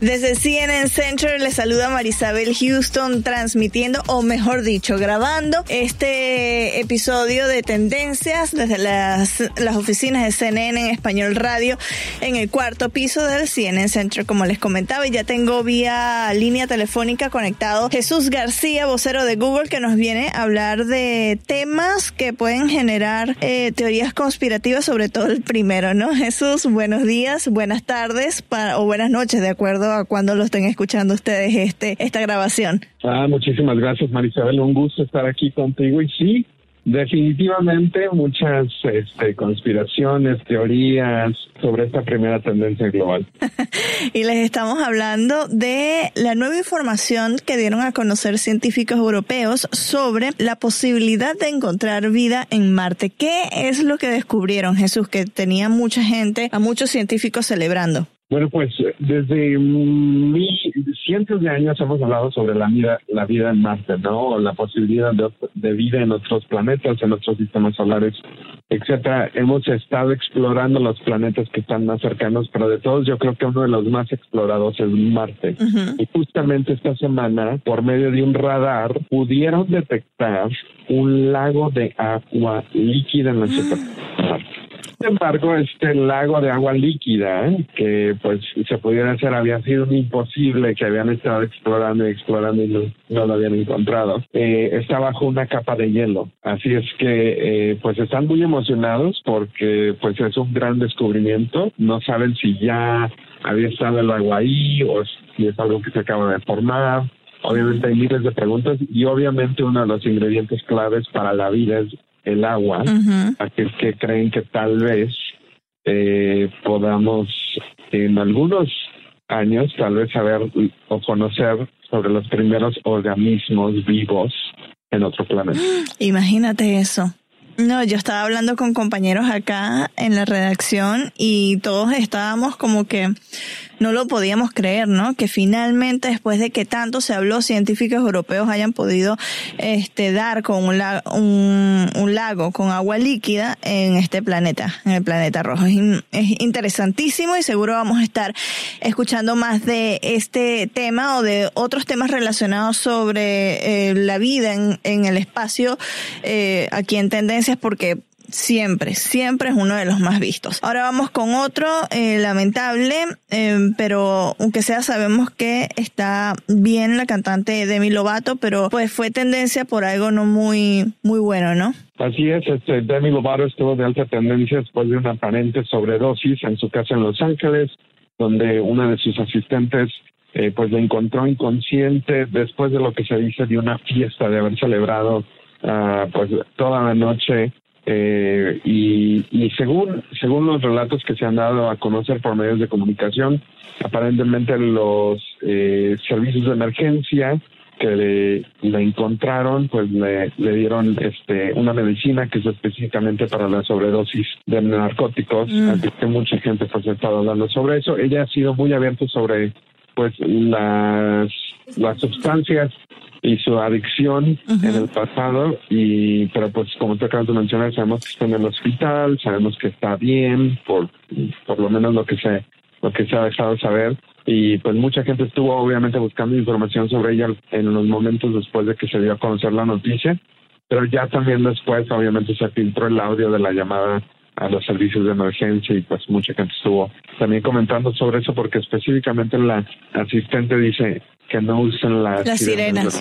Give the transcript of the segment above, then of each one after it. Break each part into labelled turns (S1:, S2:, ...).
S1: Desde CNN Center le saluda Marisabel Houston transmitiendo, o mejor dicho, grabando este episodio de Tendencias desde las, las oficinas de CNN en Español Radio en el cuarto piso del CNN Center, como les comentaba. Y ya tengo vía línea telefónica conectado Jesús García, vocero de Google, que nos viene a hablar de temas que pueden generar eh, teorías conspirativas, sobre todo el primero, ¿no? Jesús, buenos días, buenas tardes o buenas noches, de acuerdo a cuando lo estén escuchando ustedes este esta grabación.
S2: Ah, muchísimas gracias, Marisabel. Un gusto estar aquí contigo. Y sí, definitivamente muchas este, conspiraciones, teorías sobre esta primera tendencia global.
S1: y les estamos hablando de la nueva información que dieron a conocer científicos europeos sobre la posibilidad de encontrar vida en Marte. ¿Qué es lo que descubrieron, Jesús, que tenía mucha gente, a muchos científicos celebrando?
S2: Bueno, pues desde mil, cientos de años hemos hablado sobre la vida, la vida en Marte, ¿no? La posibilidad de, vida en otros planetas, en otros sistemas solares, etcétera. Hemos estado explorando los planetas que están más cercanos, pero de todos yo creo que uno de los más explorados es Marte. Y justamente esta semana, por medio de un radar, pudieron detectar un lago de agua líquida en la superficie de Marte. Sin embargo, este lago de agua líquida, que pues se pudiera hacer, había sido imposible que habían estado explorando y explorando y no, lo habían encontrado. Eh, está bajo una capa de hielo. Así es que eh, pues están muy emocionados porque pues es un gran descubrimiento. No saben si ya había estado el agua ahí o si es algo que se acaba de formar. Obviamente hay miles de preguntas y obviamente uno de los ingredientes claves para la vida es el agua, a que creen que tal vez eh, podamos en algunos años tal vez saber o conocer sobre los primeros organismos vivos en otro planeta.
S1: Imagínate eso. No, yo estaba hablando con compañeros acá en la redacción y todos estábamos como que no lo podíamos creer, ¿no? Que finalmente, después de que tanto se habló, científicos europeos hayan podido este, dar con un, un, lago con agua líquida en este planeta, en el planeta rojo. Es, interesantísimo y seguro vamos a estar escuchando más de este tema o de otros temas relacionados sobre eh, la vida en, en el espacio eh, aquí en Tendencias, porque siempre, siempre es uno de los más vistos. Ahora vamos con otro eh, lamentable, eh, pero aunque sea sabemos que está bien la cantante Demi Lovato, pero pues fue tendencia por algo no muy muy bueno, ¿no?
S2: Así es, este, Demi Lovato estuvo de alta tendencia después de una aparente sobredosis en su casa en Los Ángeles, donde una de sus asistentes eh, pues la encontró inconsciente después de lo que se dice de una fiesta de haber celebrado uh, pues toda la noche eh, y, según, según los relatos que se han dado a conocer por medios de comunicación, aparentemente los eh, servicios de emergencia que le, encontraron, pues le, le, dieron este una medicina que es específicamente para la sobredosis de narcóticos, mm. así que mucha gente pues ha estado hablando sobre eso. Ella ha sido muy abierta sobre pues las, las sustancias y su adicción en el pasado y pero pues como tú acabas de mencionar sabemos que está en el hospital sabemos que está bien por por lo menos lo que se lo que se ha dejado saber y pues mucha gente estuvo obviamente buscando información sobre ella en los momentos después de que se dio a conocer la noticia pero ya también después obviamente se filtró el audio de la llamada a los servicios de emergencia y pues mucha gente estuvo también comentando sobre eso porque específicamente la asistente dice que no usen las, sirenas.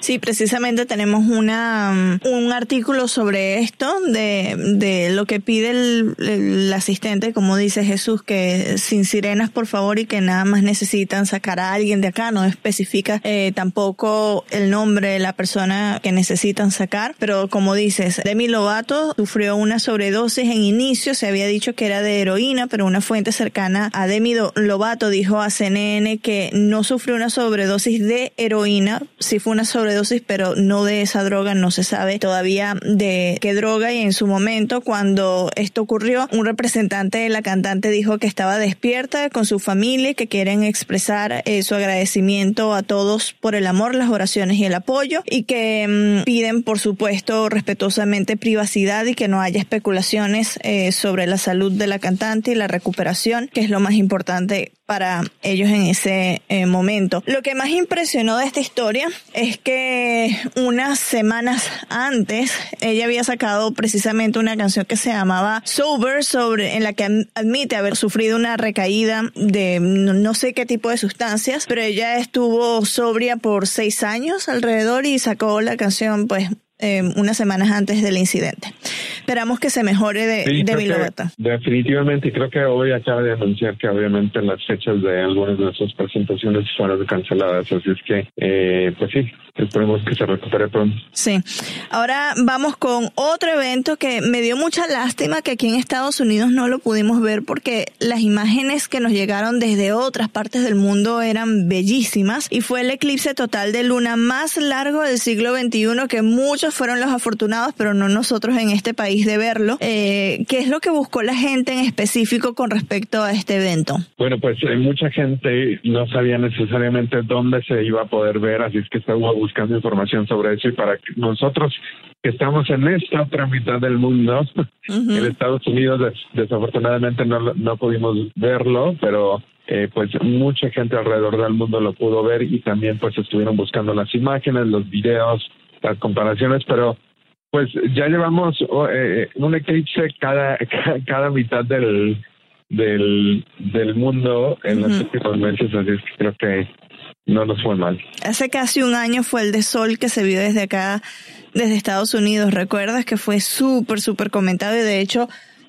S1: Sí, precisamente tenemos una un artículo sobre esto de, de lo que pide el, asistente, como dice Jesús, que sin sirenas por favor y que nada más necesitan sacar a alguien de acá, no especifica eh, tampoco el nombre de la persona que necesitan sacar, pero como dices, Demi Lovato sufrió una sobredosis en inicio, se había dicho que era de heroína, pero una fuente cercana a Demi Lovato dijo a CNN que no sufrió sufrió una sobredosis de heroína, sí fue una sobredosis, pero no de esa droga, no se sabe todavía de qué droga. Y en su momento cuando esto ocurrió, un representante de la cantante dijo que estaba despierta con su familia y que quieren expresar eh, su agradecimiento a todos por el amor, las oraciones y el apoyo y que mm, piden por supuesto respetuosamente privacidad y que no haya especulaciones eh, sobre la salud de la cantante y la recuperación, que es lo más importante para ellos en ese eh, momento. Lo que más impresionó de esta historia es que unas semanas antes ella había sacado precisamente una canción que se llamaba Sober, sobre, en la que admite haber sufrido una recaída de no sé qué tipo de sustancias, pero ella estuvo sobria por seis años alrededor y sacó la canción pues eh, unas semanas antes del incidente. Esperamos que se mejore de, de
S2: Definitivamente, creo que hoy acaba de anunciar que obviamente las fechas de algunas de sus presentaciones fueron canceladas, así es que, eh, pues sí, esperemos que se recupere pronto.
S1: Sí. Ahora vamos con otro evento que me dio mucha lástima que aquí en Estados Unidos no lo pudimos ver porque las imágenes que nos llegaron desde otras partes del mundo eran bellísimas y fue el eclipse total de luna más largo del siglo XXI que muchos fueron los afortunados, pero no nosotros en este país de verlo. Eh, ¿Qué es lo que buscó la gente en específico con respecto a este evento?
S2: Bueno, pues eh, mucha gente no sabía necesariamente dónde se iba a poder ver, así es que estaba buscando información sobre eso y para que nosotros que estamos en esta otra mitad del mundo, en Estados Unidos desafortunadamente no, no pudimos verlo, pero eh, pues mucha gente alrededor del mundo lo pudo ver y también pues estuvieron buscando las imágenes, los videos, las comparaciones, pero pues ya llevamos oh, eh, un eclipse cada, cada mitad del del, del mundo en los últimos meses, así es que creo que no nos fue mal.
S1: Hace casi un año fue el de sol que se vio desde acá, desde Estados Unidos. ¿Recuerdas que fue súper, súper comentado y de hecho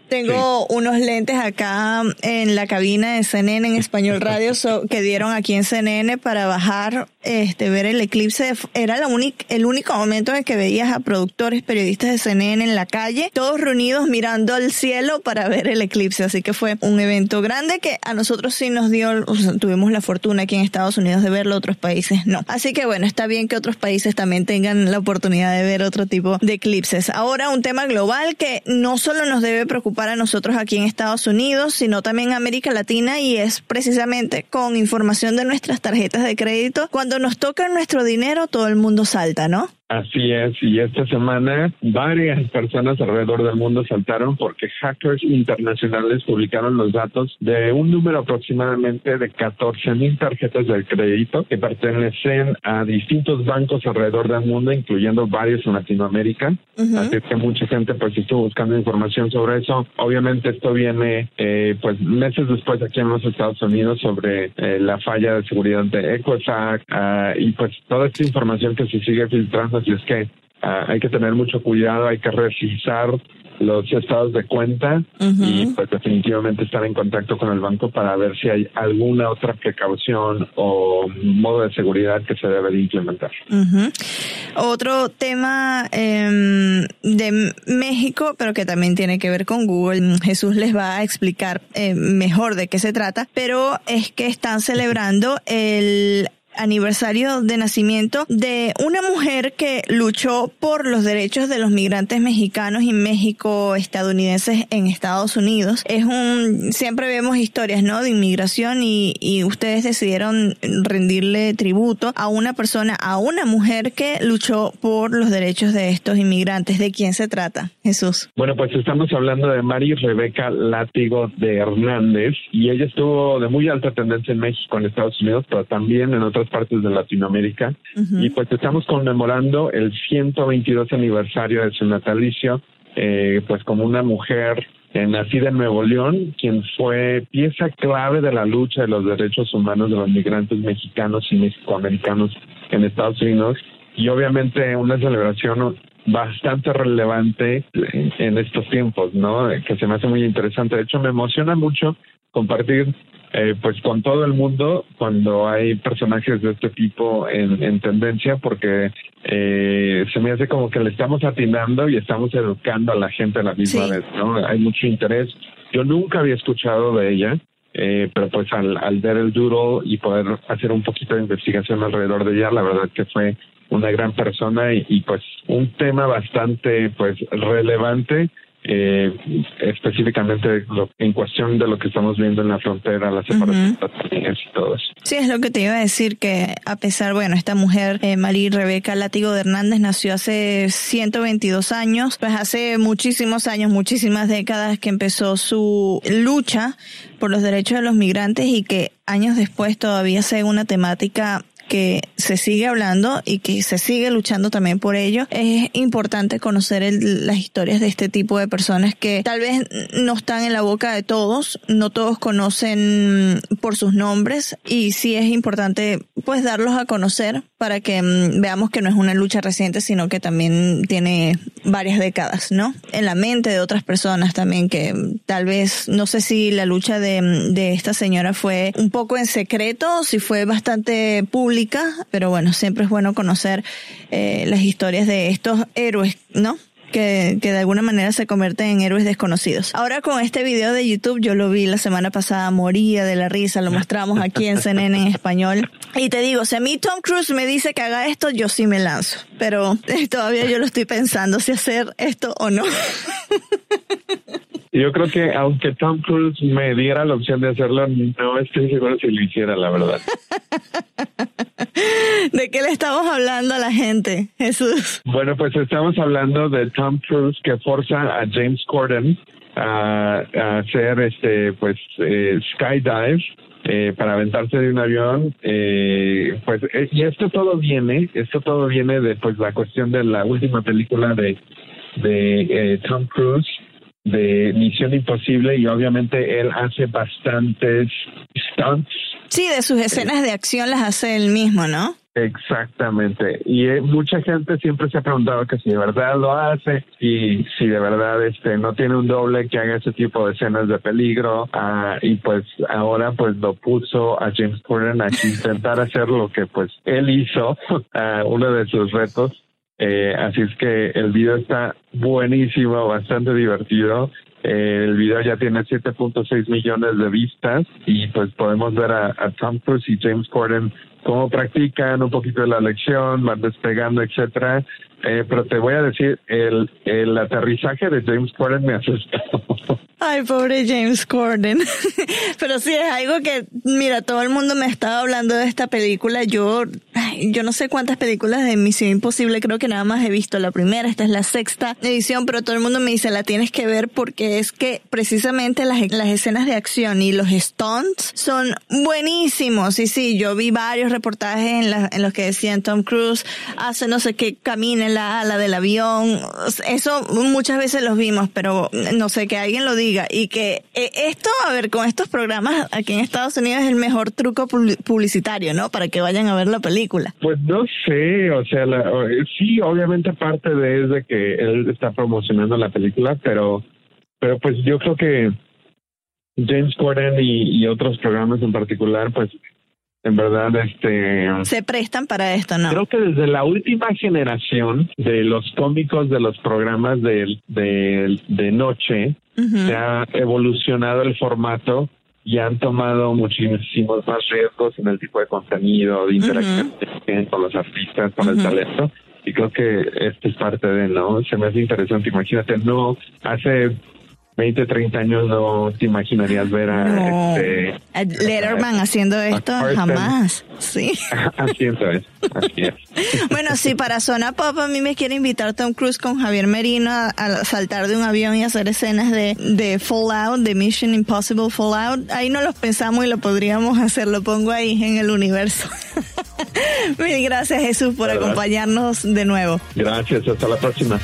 S1: tengo unos lentes acá en la cabina de CNN en Español Radio que dieron aquí en CNN para bajar, este, ver el eclipse. Era la única, el único momento en que veías a productores, periodistas de CNN en la calle, todos reunidos mirando al cielo para ver el eclipse. Así que fue un evento grande que a nosotros sí nos dio, tuvimos la fortuna aquí en Estados Unidos de verlo, otros países no. Así que bueno, está bien que otros países también tengan la oportunidad de ver otro tipo de eclipses. Ahora un tema global que no solo nos debe preocupar para nosotros aquí en Estados Unidos, sino también en América Latina y es precisamente con información de nuestras tarjetas de crédito. Cuando nos toca nuestro dinero, todo el mundo salta, ¿no?
S2: Así es, y esta semana varias personas alrededor del mundo saltaron porque hackers internacionales publicaron los datos de un número aproximadamente de 14 mil tarjetas de crédito que pertenecen a distintos bancos alrededor del mundo, incluyendo varios en Latinoamérica. Así que mucha gente pues estuvo buscando información sobre eso. Obviamente esto viene eh, pues meses después aquí en los Estados Unidos sobre eh, la falla de seguridad de Equifax uh, y pues toda esta información que se sigue filtrando y es que ah, hay que tener mucho cuidado, hay que revisar los estados de cuenta y pues definitivamente estar en contacto con el banco para ver si hay alguna otra precaución o modo de seguridad que se debe de implementar.
S1: Otro tema em, de México, pero que también tiene que ver con Google. Jesús les va a explicar eh, mejor de qué se trata, pero es que están celebrando el aniversario de nacimiento de una mujer que luchó por los derechos de los migrantes mexicanos y México estadounidenses en Estados Unidos. Es un, siempre vemos historias, ¿no? De inmigración y, y ustedes decidieron rendirle tributo a una persona, a una mujer que luchó por los derechos de estos inmigrantes. ¿De quién se trata, Jesús?
S2: Bueno, pues estamos hablando de Mari Rebeca Látigo de Hernández y ella estuvo de muy alta tendencia en México, en Estados Unidos, pero también en otras partes de Latinoamérica. Y pues estamos conmemorando el 122 aniversario de su natalicio, eh, pues como una mujer eh, nacida en Nuevo León, quien fue pieza clave de la lucha de los derechos humanos de los migrantes mexicanos y mexicoamericanos en Estados Unidos. Y obviamente una celebración bastante relevante en estos tiempos, ¿no? Que se me hace muy interesante. De hecho, me emociona mucho compartir eh, pues con todo el mundo cuando hay personajes de este tipo en, tendencia porque eh, se me hace como que le estamos atinando y estamos educando a la gente a la misma vez, ¿no? Hay mucho interés. Yo nunca había escuchado de ella, eh, pero pues al, al ver el duro y poder hacer un poquito de investigación alrededor de ella, la verdad que fue una gran persona y, y pues un tema bastante pues relevante eh, específicamente en cuestión de lo que estamos viendo en la frontera, la separación y todo eso.
S1: Sí, es lo que te iba a decir, que a pesar, bueno, esta mujer, eh, María Rebeca Látigo de Hernández, nació hace 122 años, pues hace muchísimos años, muchísimas décadas que empezó su lucha por los derechos de los migrantes y que años después todavía sea una temática que se sigue hablando y que se sigue luchando también por ello. Es importante conocer las historias de este tipo de personas que tal vez no están en la boca de todos, no todos conocen por sus nombres y sí es importante pues darlos a conocer para que mm, veamos que no es una lucha reciente, sino que también tiene varias décadas, ¿no? En la mente de otras personas también que mm, tal vez, no sé si la lucha de, mm, de esta señora fue un poco en secreto, si fue bastante pública pero bueno, siempre es bueno conocer eh, las historias de estos héroes, ¿no? Que, que, de alguna manera se convierten en héroes desconocidos. Ahora con este video de YouTube, yo lo vi la semana pasada, moría de la risa, lo mostramos aquí en CNN en español. Y te digo, si a mí Tom Cruise me dice que haga esto, yo sí me lanzo. Pero todavía yo lo estoy pensando si hacer esto o no.
S2: Yo creo que aunque Tom Cruise me diera la opción de hacerlo, no estoy seguro si lo hiciera, la verdad.
S1: ¿De qué le estamos hablando a la gente, Jesús?
S2: Bueno, pues estamos hablando de Tom Cruise que forza a James Corden a, hacer este, pues, eh, skydive. Eh, para aventarse de un avión, eh, pues, y esto todo viene, esto todo viene de, pues, la cuestión de la última película de, de Tom Cruise, de Misión Imposible y obviamente él hace bastantes stunts.
S1: Sí, de sus escenas de acción las hace él mismo, ¿no?
S2: Exactamente. Y eh, mucha gente siempre se ha preguntado que si de verdad lo hace y si de verdad este no tiene un doble que haga ese tipo de escenas de peligro. Ah, y pues ahora pues lo puso a James Corden a intentar hacer lo que pues él hizo, uh, uno de sus retos eh, así es que el video está buenísimo, bastante divertido. Eh, el video ya tiene 7.6 millones de vistas y pues podemos ver a, a Tom Cruise y James Corden cómo practican un poquito de la lección, van despegando, etcétera. Eh, pero te voy a decir, el, el aterrizaje de James Corden me asustó.
S1: Ay, pobre James Corden. pero sí es algo que, mira, todo el mundo me estaba hablando de esta película. Yo, yo no sé cuántas películas de Misión Imposible, creo que nada más he visto la primera, esta es la sexta edición, pero todo el mundo me dice, la tienes que ver porque es que precisamente las, las escenas de acción y los stunts son buenísimos. Y sí, yo vi varios reportajes en, en los que decían Tom Cruise hace no sé qué, camina en la ala del avión. Eso muchas veces los vimos, pero no sé, que alguien lo diga. Y que eh, esto, a ver, con estos programas aquí en Estados Unidos es el mejor truco publicitario, ¿no? Para que vayan a ver la película.
S2: Pues no sé, o sea, sí, obviamente parte de es de que él está promocionando la película, pero, pero pues yo creo que James Corden y otros programas en particular, pues en verdad, este...
S1: Se prestan para esto, ¿no?
S2: Creo que desde la última generación de los cómicos de los programas de, de, noche, se ha evolucionado el formato y han tomado muchísimos más riesgos en el tipo de contenido, de interacción con los artistas, con el talento. Y creo que esto es parte de, ¿no? Se me hace interesante. Imagínate, no, hace 20, 30 años no te imaginarías ver a, este,
S1: Letterman haciendo esto jamás. Sí.
S2: haciendo eso.
S1: bueno, si para Zona Pop a mí me quiere invitar Tom Cruise con Javier Merino a, saltar de un avión y hacer escenas de, de Fallout, de Mission Impossible Fallout, ahí no los pensamos y lo podríamos hacer. Lo pongo ahí en el universo. Mil gracias Jesús por acompañarnos de nuevo.
S2: Gracias, hasta la próxima.